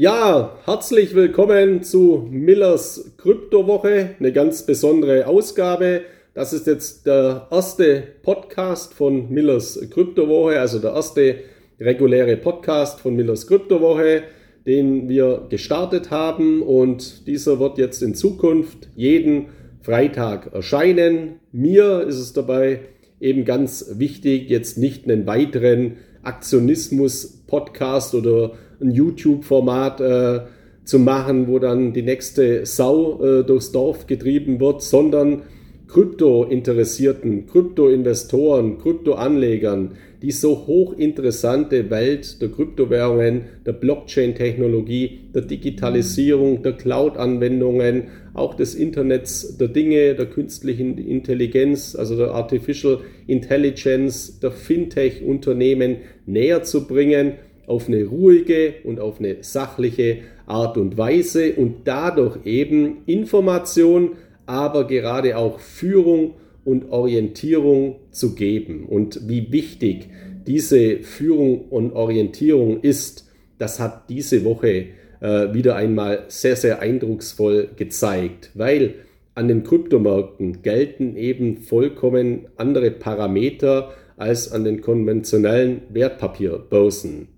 Ja, herzlich willkommen zu Millers Kryptowoche, eine ganz besondere Ausgabe. Das ist jetzt der erste Podcast von Millers Kryptowoche, also der erste reguläre Podcast von Millers Kryptowoche, den wir gestartet haben und dieser wird jetzt in Zukunft jeden Freitag erscheinen. Mir ist es dabei eben ganz wichtig, jetzt nicht einen weiteren Aktionismus-Podcast oder ein YouTube-Format äh, zu machen, wo dann die nächste Sau äh, durchs Dorf getrieben wird, sondern Krypto-Interessierten, Krypto-Investoren, Krypto-Anlegern, die so hochinteressante Welt der Kryptowährungen, der Blockchain-Technologie, der Digitalisierung, der Cloud-Anwendungen, auch des Internets der Dinge, der künstlichen Intelligenz, also der Artificial Intelligence, der Fintech-Unternehmen näher zu bringen auf eine ruhige und auf eine sachliche Art und Weise und dadurch eben Information, aber gerade auch Führung und Orientierung zu geben. Und wie wichtig diese Führung und Orientierung ist, das hat diese Woche äh, wieder einmal sehr, sehr eindrucksvoll gezeigt, weil an den Kryptomärkten gelten eben vollkommen andere Parameter als an den konventionellen Wertpapierbörsen.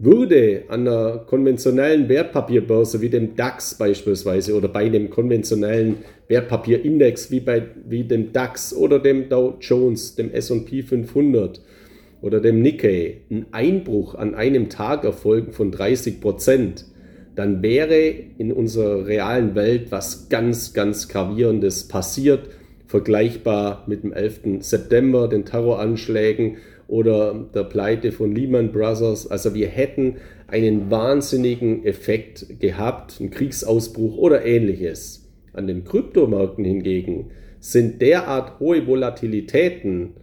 Würde an einer konventionellen Wertpapierbörse wie dem DAX beispielsweise oder bei einem konventionellen Wertpapierindex wie, bei, wie dem DAX oder dem Dow Jones, dem SP 500 oder dem Nikkei ein Einbruch an einem Tag erfolgen von 30 Prozent, dann wäre in unserer realen Welt was ganz, ganz Gravierendes passiert, vergleichbar mit dem 11. September, den Terroranschlägen oder der Pleite von Lehman Brothers. Also wir hätten einen wahnsinnigen Effekt gehabt, einen Kriegsausbruch oder ähnliches. An den Kryptomärkten hingegen sind derart hohe Volatilitäten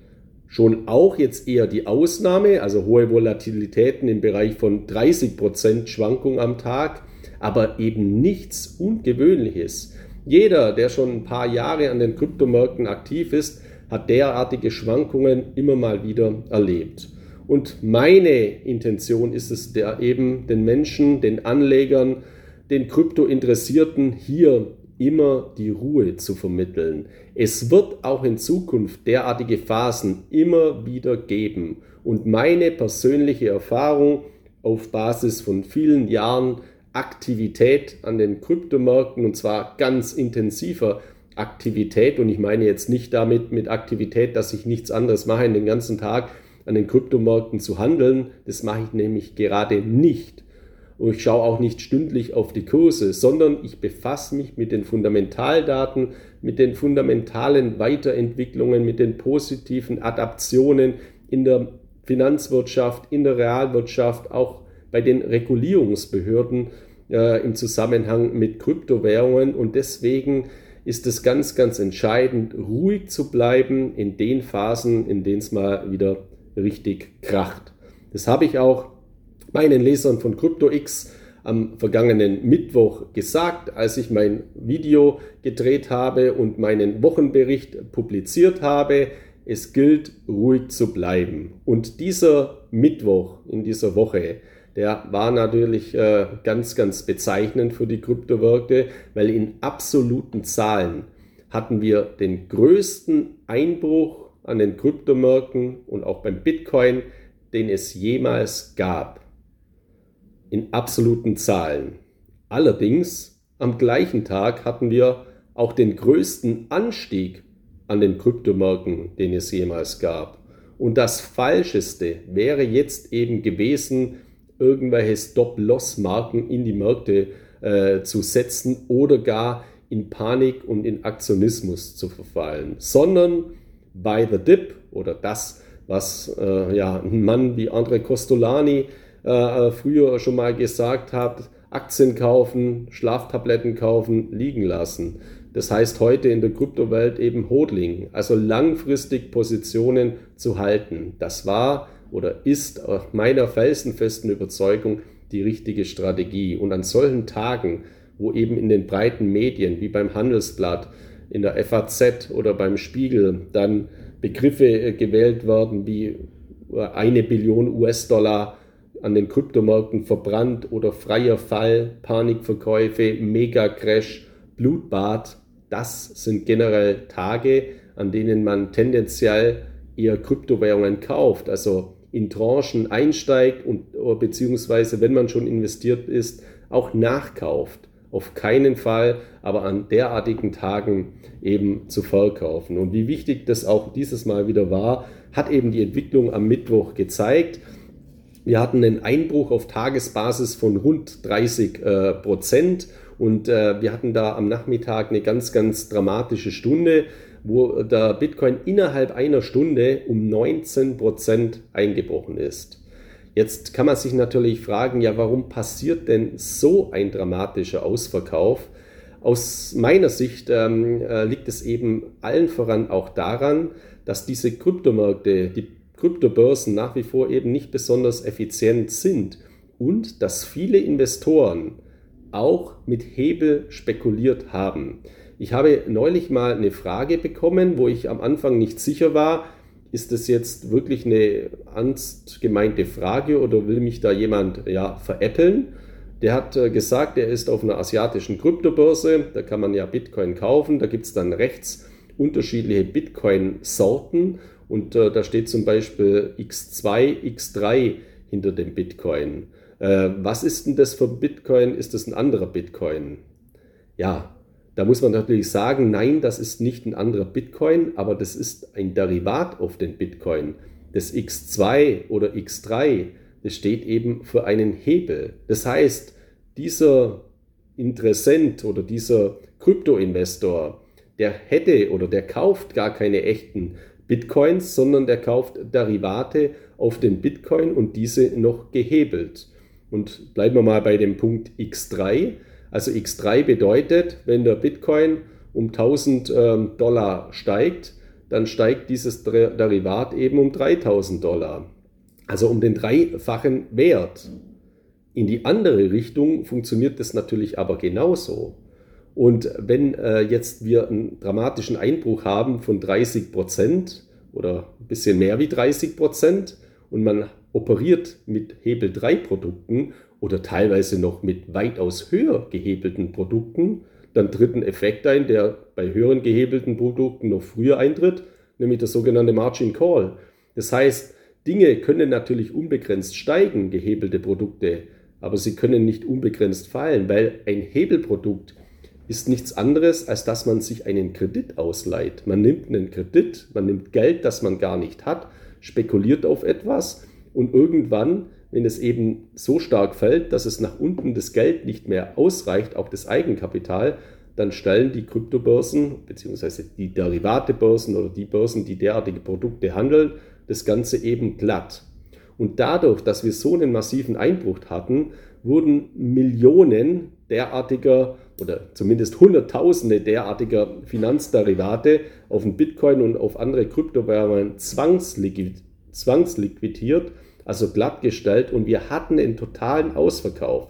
schon auch jetzt eher die Ausnahme, also hohe Volatilitäten im Bereich von 30% Schwankung am Tag, aber eben nichts Ungewöhnliches. Jeder, der schon ein paar Jahre an den Kryptomärkten aktiv ist, hat derartige Schwankungen immer mal wieder erlebt. Und meine Intention ist es, der eben den Menschen, den Anlegern, den Kryptointeressierten hier immer die Ruhe zu vermitteln. Es wird auch in Zukunft derartige Phasen immer wieder geben. Und meine persönliche Erfahrung auf Basis von vielen Jahren Aktivität an den Kryptomärkten und zwar ganz intensiver Aktivität und ich meine jetzt nicht damit mit Aktivität, dass ich nichts anderes mache, den ganzen Tag an den Kryptomärkten zu handeln. Das mache ich nämlich gerade nicht. Und ich schaue auch nicht stündlich auf die Kurse, sondern ich befasse mich mit den Fundamentaldaten, mit den fundamentalen Weiterentwicklungen, mit den positiven Adaptionen in der Finanzwirtschaft, in der Realwirtschaft, auch bei den Regulierungsbehörden äh, im Zusammenhang mit Kryptowährungen. Und deswegen ist es ganz, ganz entscheidend, ruhig zu bleiben in den Phasen, in denen es mal wieder richtig kracht. Das habe ich auch meinen Lesern von CryptoX am vergangenen Mittwoch gesagt, als ich mein Video gedreht habe und meinen Wochenbericht publiziert habe. Es gilt, ruhig zu bleiben. Und dieser Mittwoch in dieser Woche, der war natürlich äh, ganz, ganz bezeichnend für die Kryptowerte, weil in absoluten Zahlen hatten wir den größten Einbruch an den Kryptomärkten und auch beim Bitcoin, den es jemals gab. In absoluten Zahlen. Allerdings am gleichen Tag hatten wir auch den größten Anstieg an den Kryptomärkten, den es jemals gab. Und das Falscheste wäre jetzt eben gewesen, irgendwelche Stop-Loss-Marken in die Märkte äh, zu setzen oder gar in Panik und in Aktionismus zu verfallen, sondern by the dip oder das, was äh, ja, ein Mann wie Andre Costolani äh, früher schon mal gesagt hat, Aktien kaufen, Schlaftabletten kaufen, liegen lassen. Das heißt heute in der Kryptowelt eben Hodling, also langfristig Positionen zu halten. Das war oder ist nach meiner felsenfesten Überzeugung die richtige Strategie. Und an solchen Tagen, wo eben in den breiten Medien wie beim Handelsblatt, in der FAZ oder beim Spiegel dann Begriffe äh, gewählt werden wie äh, eine Billion US-Dollar an den Kryptomärkten verbrannt oder freier Fall, Panikverkäufe, Mega-Crash, Blutbad. Das sind generell Tage, an denen man tendenziell eher Kryptowährungen kauft, also in Tranchen einsteigt und beziehungsweise wenn man schon investiert ist, auch nachkauft. Auf keinen Fall, aber an derartigen Tagen eben zu verkaufen. Und wie wichtig das auch dieses Mal wieder war, hat eben die Entwicklung am Mittwoch gezeigt. Wir hatten einen Einbruch auf Tagesbasis von rund 30 äh, Prozent und äh, wir hatten da am Nachmittag eine ganz, ganz dramatische Stunde, wo der Bitcoin innerhalb einer Stunde um 19 Prozent eingebrochen ist. Jetzt kann man sich natürlich fragen, ja, warum passiert denn so ein dramatischer Ausverkauf? Aus meiner Sicht ähm, äh, liegt es eben allen voran auch daran, dass diese Kryptomärkte, die Kryptobörsen nach wie vor eben nicht besonders effizient sind und dass viele Investoren auch mit Hebel spekuliert haben. Ich habe neulich mal eine Frage bekommen, wo ich am Anfang nicht sicher war, ist das jetzt wirklich eine ernst gemeinte Frage oder will mich da jemand ja, veräppeln? Der hat äh, gesagt, er ist auf einer asiatischen Kryptobörse, da kann man ja Bitcoin kaufen, da gibt es dann rechts unterschiedliche Bitcoin-Sorten und äh, da steht zum Beispiel X2, X3 hinter dem Bitcoin. Äh, was ist denn das für Bitcoin? Ist das ein anderer Bitcoin? Ja, da muss man natürlich sagen, nein, das ist nicht ein anderer Bitcoin, aber das ist ein Derivat auf den Bitcoin. Das X2 oder X3, das steht eben für einen Hebel. Das heißt, dieser Interessent oder dieser Kryptoinvestor, der hätte oder der kauft gar keine echten Bitcoins, sondern der kauft Derivate auf den Bitcoin und diese noch gehebelt. Und bleiben wir mal bei dem Punkt X3. Also X3 bedeutet, wenn der Bitcoin um 1000 ähm, Dollar steigt, dann steigt dieses Derivat eben um 3000 Dollar. Also um den dreifachen Wert. In die andere Richtung funktioniert das natürlich aber genauso. Und wenn äh, jetzt wir einen dramatischen Einbruch haben von 30 Prozent oder ein bisschen mehr wie 30 Prozent und man operiert mit Hebel 3 Produkten oder teilweise noch mit weitaus höher gehebelten Produkten, dann tritt ein Effekt ein, der bei höheren gehebelten Produkten noch früher eintritt, nämlich der sogenannte Margin Call. Das heißt, Dinge können natürlich unbegrenzt steigen, gehebelte Produkte, aber sie können nicht unbegrenzt fallen, weil ein Hebelprodukt ist nichts anderes, als dass man sich einen Kredit ausleiht. Man nimmt einen Kredit, man nimmt Geld, das man gar nicht hat, spekuliert auf etwas und irgendwann, wenn es eben so stark fällt, dass es nach unten das Geld nicht mehr ausreicht, auch das Eigenkapital, dann stellen die Kryptobörsen bzw. die Derivatebörsen oder die Börsen, die derartige Produkte handeln, das Ganze eben glatt. Und dadurch, dass wir so einen massiven Einbruch hatten, wurden Millionen derartiger oder zumindest Hunderttausende derartiger Finanzderivate auf den Bitcoin und auf andere Kryptowährungen zwangsliquidiert, also glattgestellt und wir hatten einen totalen Ausverkauf.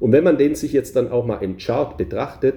Und wenn man den sich jetzt dann auch mal im Chart betrachtet,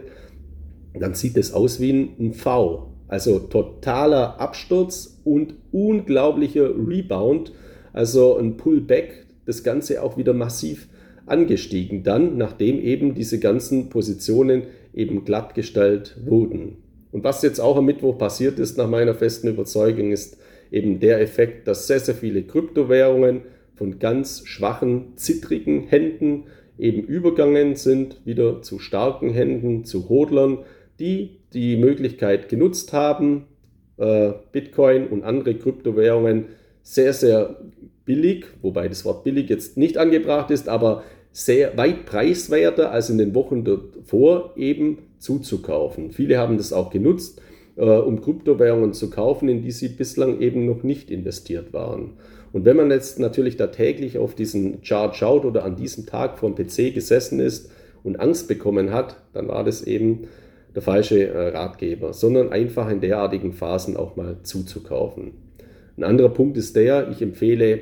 dann sieht es aus wie ein V. Also totaler Absturz und unglaublicher Rebound, also ein Pullback, das Ganze auch wieder massiv angestiegen dann, nachdem eben diese ganzen Positionen eben glattgestellt wurden. Und was jetzt auch am Mittwoch passiert ist, nach meiner festen Überzeugung, ist eben der Effekt, dass sehr, sehr viele Kryptowährungen von ganz schwachen, zittrigen Händen eben übergangen sind, wieder zu starken Händen, zu Hodlern, die die Möglichkeit genutzt haben, äh, Bitcoin und andere Kryptowährungen sehr, sehr billig, wobei das Wort billig jetzt nicht angebracht ist, aber sehr weit preiswerter als in den Wochen davor eben zuzukaufen. Viele haben das auch genutzt, äh, um Kryptowährungen zu kaufen, in die sie bislang eben noch nicht investiert waren. Und wenn man jetzt natürlich da täglich auf diesen Chart schaut oder an diesem Tag vor dem PC gesessen ist und Angst bekommen hat, dann war das eben der falsche äh, Ratgeber, sondern einfach in derartigen Phasen auch mal zuzukaufen. Ein anderer Punkt ist der, ich empfehle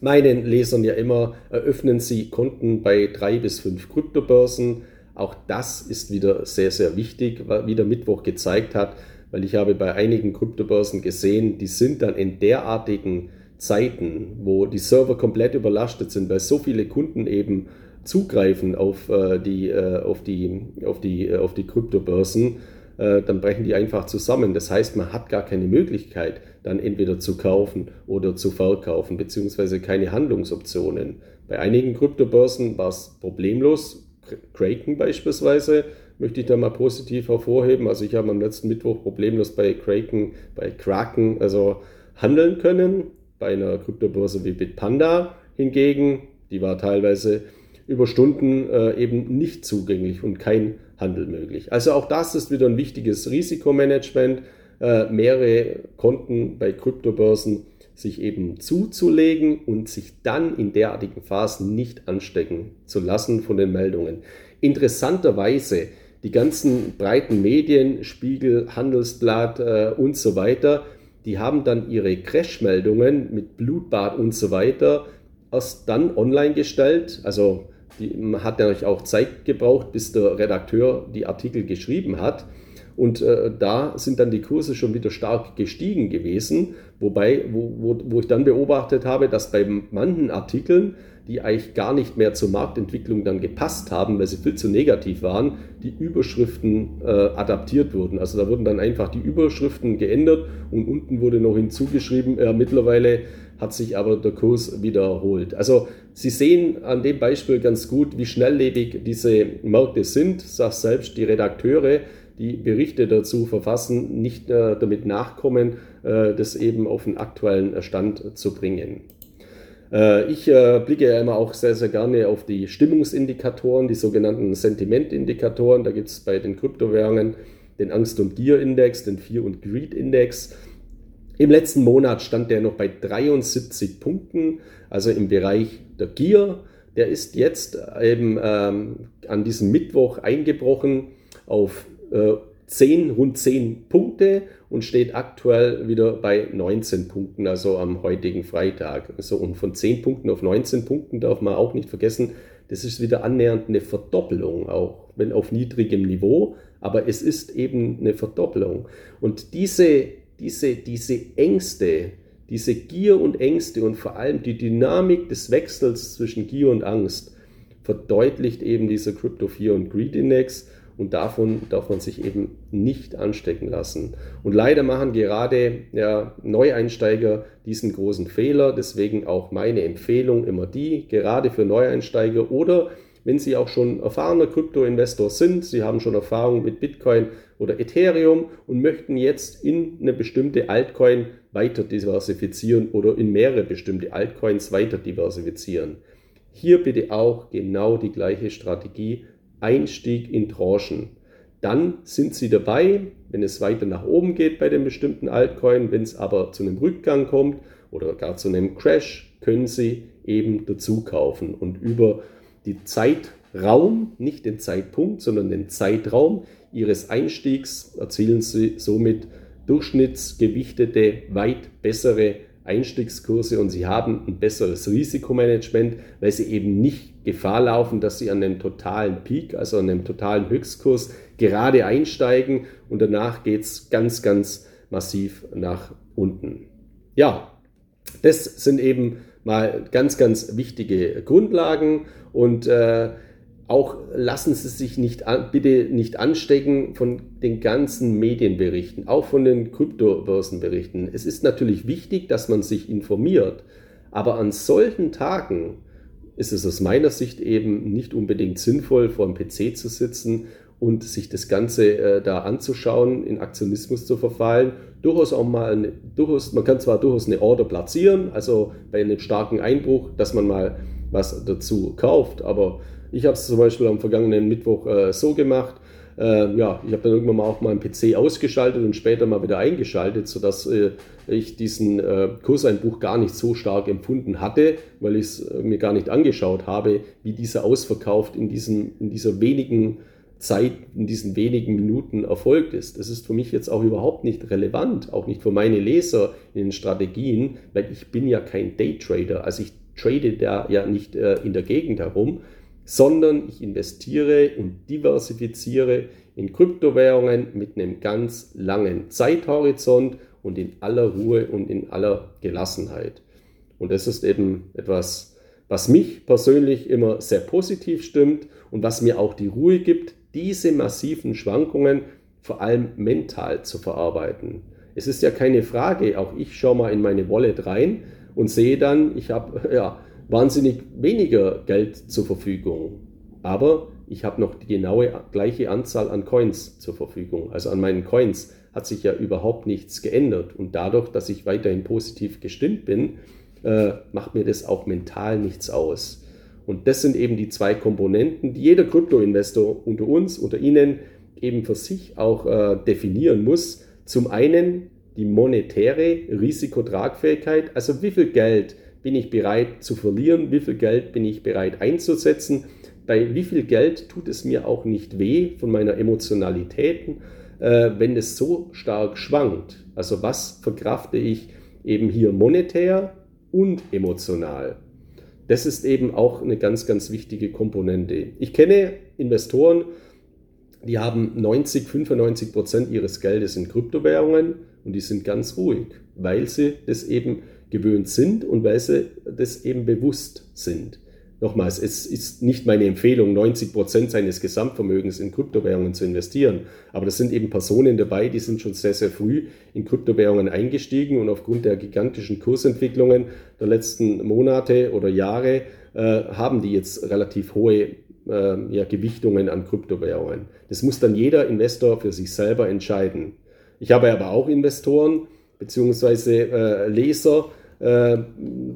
meinen Lesern ja immer, eröffnen Sie Konten bei drei bis fünf Kryptobörsen. Auch das ist wieder sehr, sehr wichtig, wie der Mittwoch gezeigt hat, weil ich habe bei einigen Kryptobörsen gesehen, die sind dann in derartigen Zeiten, wo die Server komplett überlastet sind, weil so viele Kunden eben zugreifen auf äh, die, äh, auf die, auf die, äh, auf die Kryptobörsen, äh, dann brechen die einfach zusammen. Das heißt, man hat gar keine Möglichkeit, dann entweder zu kaufen oder zu verkaufen, beziehungsweise keine Handlungsoptionen. Bei einigen Kryptobörsen war es problemlos. Kraken beispielsweise möchte ich da mal positiv hervorheben. Also ich habe am letzten Mittwoch problemlos bei Kraken, bei Kraken, also handeln können. Bei einer Kryptobörse wie Bitpanda hingegen, die war teilweise über Stunden äh, eben nicht zugänglich und kein Handel möglich. Also auch das ist wieder ein wichtiges Risikomanagement, äh, mehrere Konten bei Kryptobörsen sich eben zuzulegen und sich dann in derartigen Phasen nicht anstecken zu lassen von den Meldungen. Interessanterweise, die ganzen breiten Medien, Spiegel, Handelsblatt äh, und so weiter, die haben dann ihre Crash-Meldungen mit Blutbad und so weiter erst dann online gestellt. Also die, hat ja auch Zeit gebraucht, bis der Redakteur die Artikel geschrieben hat. Und äh, da sind dann die Kurse schon wieder stark gestiegen gewesen, wobei, wo, wo, wo ich dann beobachtet habe, dass bei manchen Artikeln, die eigentlich gar nicht mehr zur Marktentwicklung dann gepasst haben, weil sie viel zu negativ waren, die Überschriften äh, adaptiert wurden. Also da wurden dann einfach die Überschriften geändert und unten wurde noch hinzugeschrieben, äh, mittlerweile hat sich aber der Kurs wiederholt. Also Sie sehen an dem Beispiel ganz gut, wie schnelllebig diese Märkte sind. Sag selbst die Redakteure, die Berichte dazu verfassen, nicht äh, damit nachkommen, äh, das eben auf den aktuellen Stand zu bringen. Äh, ich blicke ja immer auch sehr, sehr gerne auf die Stimmungsindikatoren, die sogenannten Sentimentindikatoren. Da gibt es bei den Kryptowährungen den Angst- und Gier-Index, den Fear- und Greed-Index. Im letzten Monat stand der noch bei 73 Punkten, also im Bereich der Gier. Der ist jetzt eben ähm, an diesem Mittwoch eingebrochen auf äh, 10, rund 10 Punkte und steht aktuell wieder bei 19 Punkten, also am heutigen Freitag. Also, und von 10 Punkten auf 19 Punkten darf man auch nicht vergessen, das ist wieder annähernd eine Verdoppelung, auch wenn auf niedrigem Niveau, aber es ist eben eine Verdoppelung. Und diese, diese, diese Ängste, diese Gier und Ängste und vor allem die Dynamik des Wechsels zwischen Gier und Angst verdeutlicht eben dieser Crypto Fear und Greed Index und davon darf man sich eben nicht anstecken lassen. Und leider machen gerade ja, Neueinsteiger diesen großen Fehler. Deswegen auch meine Empfehlung immer die, gerade für Neueinsteiger oder wenn Sie auch schon erfahrener Krypto-Investor sind, Sie haben schon Erfahrung mit Bitcoin oder Ethereum und möchten jetzt in eine bestimmte Altcoin weiter diversifizieren oder in mehrere bestimmte Altcoins weiter diversifizieren. Hier bitte auch genau die gleiche Strategie Einstieg in Tranchen. Dann sind Sie dabei, wenn es weiter nach oben geht bei dem bestimmten Altcoin. Wenn es aber zu einem Rückgang kommt oder gar zu einem Crash, können Sie eben dazu kaufen und über die Zeitraum, nicht den Zeitpunkt, sondern den Zeitraum Ihres Einstiegs erzielen Sie somit durchschnittsgewichtete, weit bessere Einstiegskurse und sie haben ein besseres Risikomanagement, weil sie eben nicht Gefahr laufen, dass sie an einem totalen Peak, also an einem totalen Höchstkurs gerade einsteigen und danach geht es ganz, ganz massiv nach unten. Ja, das sind eben mal ganz, ganz wichtige Grundlagen und äh, auch lassen Sie sich nicht an, bitte nicht anstecken von den ganzen Medienberichten, auch von den Kryptobörsenberichten. Es ist natürlich wichtig, dass man sich informiert, aber an solchen Tagen ist es aus meiner Sicht eben nicht unbedingt sinnvoll, vor dem PC zu sitzen und sich das Ganze äh, da anzuschauen, in Aktionismus zu verfallen. Durchaus auch mal, eine, durchaus, man kann zwar durchaus eine Order platzieren, also bei einem starken Einbruch, dass man mal was dazu kauft, aber ich habe es zum Beispiel am vergangenen Mittwoch äh, so gemacht. Äh, ja, ich habe dann irgendwann mal auch meinen PC ausgeschaltet und später mal wieder eingeschaltet, sodass äh, ich diesen äh, Kurseinbruch gar nicht so stark empfunden hatte, weil ich es äh, mir gar nicht angeschaut habe, wie dieser ausverkauft in, diesem, in dieser wenigen Zeit, in diesen wenigen Minuten erfolgt ist. Das ist für mich jetzt auch überhaupt nicht relevant, auch nicht für meine Leser in den Strategien, weil ich bin ja kein Daytrader. Also ich trade da ja nicht äh, in der Gegend herum, sondern ich investiere und diversifiziere in Kryptowährungen mit einem ganz langen Zeithorizont und in aller Ruhe und in aller Gelassenheit. Und das ist eben etwas, was mich persönlich immer sehr positiv stimmt und was mir auch die Ruhe gibt, diese massiven Schwankungen vor allem mental zu verarbeiten. Es ist ja keine Frage, auch ich schaue mal in meine Wallet rein und sehe dann, ich habe ja, wahnsinnig weniger Geld zur Verfügung. Aber ich habe noch die genaue gleiche Anzahl an Coins zur Verfügung. Also an meinen Coins hat sich ja überhaupt nichts geändert. Und dadurch, dass ich weiterhin positiv gestimmt bin, äh, macht mir das auch mental nichts aus. Und das sind eben die zwei Komponenten, die jeder Krypto-Investor unter uns, unter Ihnen eben für sich auch äh, definieren muss. Zum einen die monetäre Risikotragfähigkeit, also wie viel Geld bin ich bereit zu verlieren, wie viel Geld bin ich bereit einzusetzen, bei wie viel Geld tut es mir auch nicht weh von meiner Emotionalität, äh, wenn es so stark schwankt. Also was verkrafte ich eben hier monetär und emotional. Das ist eben auch eine ganz, ganz wichtige Komponente. Ich kenne Investoren, die haben 90, 95 Prozent ihres Geldes in Kryptowährungen und die sind ganz ruhig, weil sie das eben gewöhnt sind und weil sie das eben bewusst sind. Nochmals, es ist nicht meine Empfehlung, 90 Prozent seines Gesamtvermögens in Kryptowährungen zu investieren. Aber das sind eben Personen dabei, die sind schon sehr, sehr früh in Kryptowährungen eingestiegen und aufgrund der gigantischen Kursentwicklungen der letzten Monate oder Jahre äh, haben die jetzt relativ hohe äh, ja, Gewichtungen an Kryptowährungen. Das muss dann jeder Investor für sich selber entscheiden. Ich habe aber auch Investoren beziehungsweise äh, Leser,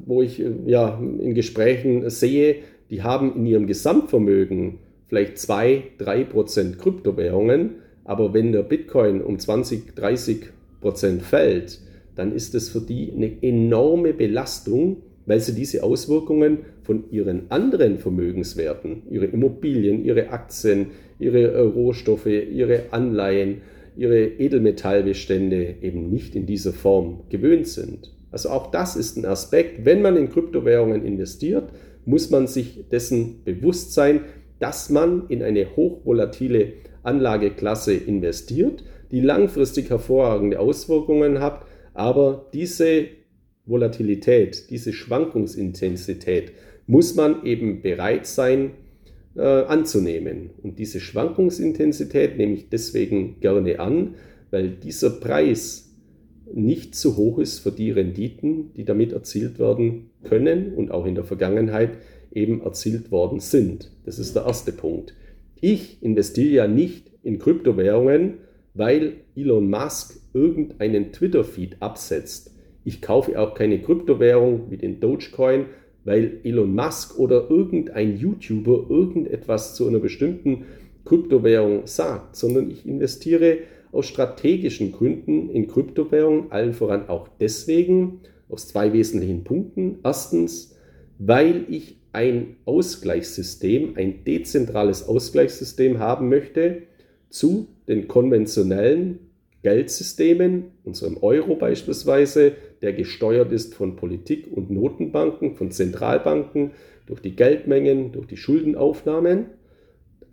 wo ich äh, ja, in Gesprächen sehe, die haben in ihrem Gesamtvermögen vielleicht 2, 3 Prozent Kryptowährungen, aber wenn der Bitcoin um 20, 30 Prozent fällt, dann ist es für die eine enorme Belastung, weil sie diese Auswirkungen von ihren anderen Vermögenswerten, ihre Immobilien, ihre Aktien, ihre äh, Rohstoffe, ihre Anleihen, ihre Edelmetallbestände eben nicht in dieser Form gewöhnt sind. Also auch das ist ein Aspekt. Wenn man in Kryptowährungen investiert, muss man sich dessen bewusst sein, dass man in eine hochvolatile Anlageklasse investiert, die langfristig hervorragende Auswirkungen hat, aber diese Volatilität, diese Schwankungsintensität muss man eben bereit sein äh, anzunehmen. Und diese Schwankungsintensität nehme ich deswegen gerne an, weil dieser Preis nicht zu hoch ist für die Renditen, die damit erzielt werden können und auch in der Vergangenheit eben erzielt worden sind. Das ist der erste Punkt. Ich investiere ja nicht in Kryptowährungen, weil Elon Musk irgendeinen Twitter-Feed absetzt. Ich kaufe auch keine Kryptowährung wie den Dogecoin, weil Elon Musk oder irgendein YouTuber irgendetwas zu einer bestimmten Kryptowährung sagt, sondern ich investiere aus strategischen Gründen in Kryptowährungen, allen voran auch deswegen, aus zwei wesentlichen Punkten. Erstens, weil ich ein Ausgleichssystem, ein dezentrales Ausgleichssystem haben möchte zu den konventionellen Geldsystemen, unserem Euro beispielsweise, der gesteuert ist von Politik und Notenbanken, von Zentralbanken, durch die Geldmengen, durch die Schuldenaufnahmen.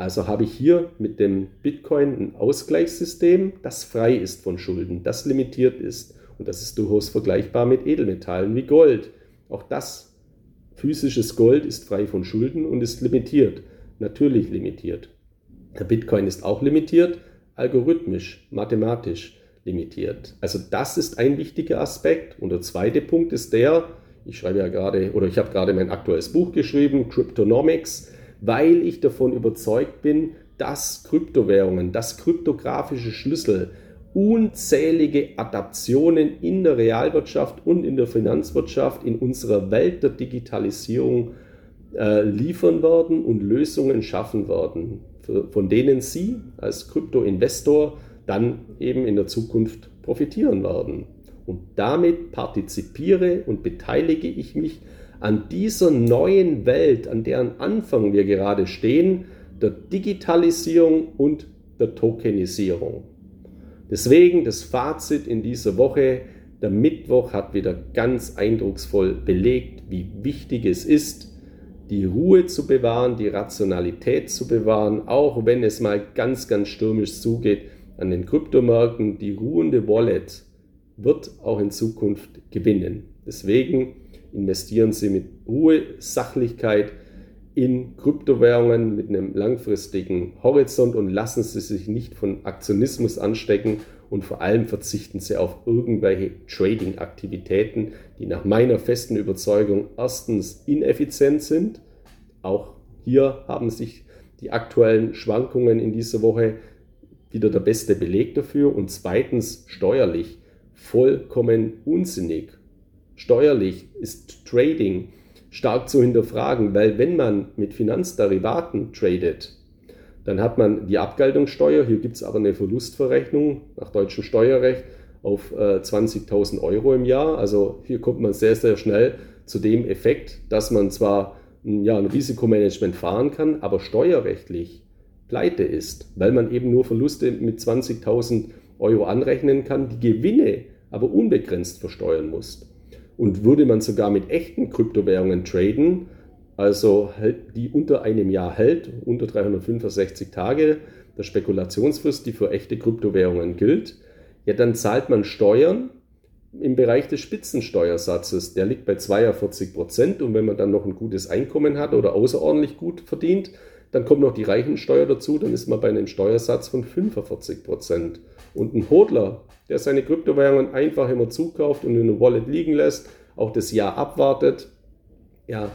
Also habe ich hier mit dem Bitcoin ein Ausgleichssystem, das frei ist von Schulden, das limitiert ist. Und das ist durchaus vergleichbar mit Edelmetallen wie Gold. Auch das physisches Gold ist frei von Schulden und ist limitiert. Natürlich limitiert. Der Bitcoin ist auch limitiert, algorithmisch, mathematisch limitiert. Also das ist ein wichtiger Aspekt. Und der zweite Punkt ist der, ich schreibe ja gerade, oder ich habe gerade mein aktuelles Buch geschrieben, Cryptonomics weil ich davon überzeugt bin, dass Kryptowährungen, dass kryptografische Schlüssel unzählige Adaptionen in der Realwirtschaft und in der Finanzwirtschaft in unserer Welt der Digitalisierung äh, liefern werden und Lösungen schaffen werden, von denen Sie als Kryptoinvestor dann eben in der Zukunft profitieren werden. Und damit partizipiere und beteilige ich mich an dieser neuen Welt, an deren Anfang wir gerade stehen, der Digitalisierung und der Tokenisierung. Deswegen das Fazit in dieser Woche, der Mittwoch hat wieder ganz eindrucksvoll belegt, wie wichtig es ist, die Ruhe zu bewahren, die Rationalität zu bewahren, auch wenn es mal ganz, ganz stürmisch zugeht an den Kryptomärkten. Die ruhende Wallet wird auch in Zukunft gewinnen. Deswegen investieren Sie mit Ruhe, Sachlichkeit in Kryptowährungen mit einem langfristigen Horizont und lassen Sie sich nicht von Aktionismus anstecken und vor allem verzichten Sie auf irgendwelche Trading-Aktivitäten, die nach meiner festen Überzeugung erstens ineffizient sind. Auch hier haben sich die aktuellen Schwankungen in dieser Woche wieder der beste Beleg dafür und zweitens steuerlich vollkommen unsinnig. Steuerlich ist Trading stark zu hinterfragen, weil wenn man mit Finanzderivaten tradet, dann hat man die Abgeltungssteuer, hier gibt es aber eine Verlustverrechnung nach deutschem Steuerrecht auf äh, 20.000 Euro im Jahr. Also hier kommt man sehr, sehr schnell zu dem Effekt, dass man zwar ja, ein Risikomanagement fahren kann, aber steuerrechtlich pleite ist, weil man eben nur Verluste mit 20.000 Euro anrechnen kann, die Gewinne aber unbegrenzt versteuern muss. Und würde man sogar mit echten Kryptowährungen traden, also die unter einem Jahr hält, unter 365 Tage, der Spekulationsfrist, die für echte Kryptowährungen gilt, ja, dann zahlt man Steuern im Bereich des Spitzensteuersatzes. Der liegt bei 42 Prozent und wenn man dann noch ein gutes Einkommen hat oder außerordentlich gut verdient, dann kommt noch die Reichensteuer dazu, dann ist man bei einem Steuersatz von 45 Prozent. Und ein Hodler, der seine Kryptowährungen einfach immer zukauft und in einer Wallet liegen lässt, auch das Jahr abwartet, ja,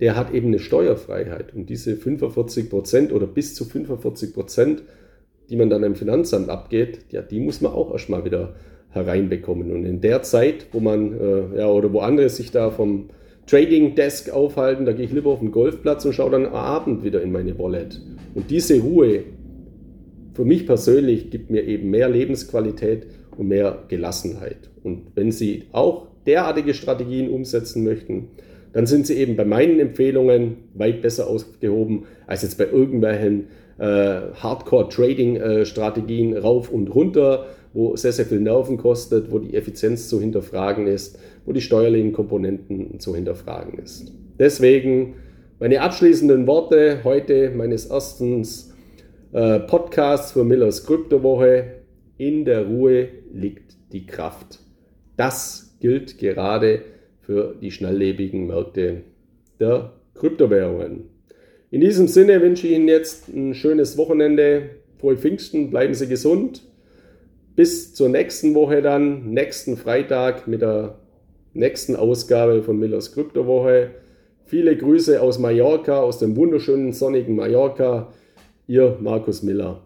der hat eben eine Steuerfreiheit. Und diese 45 Prozent oder bis zu 45 Prozent, die man dann im Finanzamt abgeht, ja, die muss man auch erstmal wieder hereinbekommen. Und in der Zeit, wo man, äh, ja, oder wo andere sich da vom Trading Desk aufhalten, da gehe ich lieber auf den Golfplatz und schaue dann am Abend wieder in meine Wallet. Und diese Ruhe, für mich persönlich, gibt mir eben mehr Lebensqualität und mehr Gelassenheit. Und wenn Sie auch derartige Strategien umsetzen möchten, dann sind Sie eben bei meinen Empfehlungen weit besser aufgehoben als jetzt bei irgendwelchen äh, Hardcore-Trading-Strategien rauf und runter, wo sehr, sehr viel Nerven kostet, wo die Effizienz zu hinterfragen ist wo die steuerlichen Komponenten zu hinterfragen ist. Deswegen meine abschließenden Worte heute meines ersten äh, Podcasts für Millers Kryptowoche. In der Ruhe liegt die Kraft. Das gilt gerade für die schnelllebigen Märkte der Kryptowährungen. In diesem Sinne wünsche ich Ihnen jetzt ein schönes Wochenende. Frohe Pfingsten, bleiben Sie gesund. Bis zur nächsten Woche dann, nächsten Freitag mit der nächsten Ausgabe von Millers Kryptowoche. Viele Grüße aus Mallorca, aus dem wunderschönen sonnigen Mallorca. Ihr Markus Miller.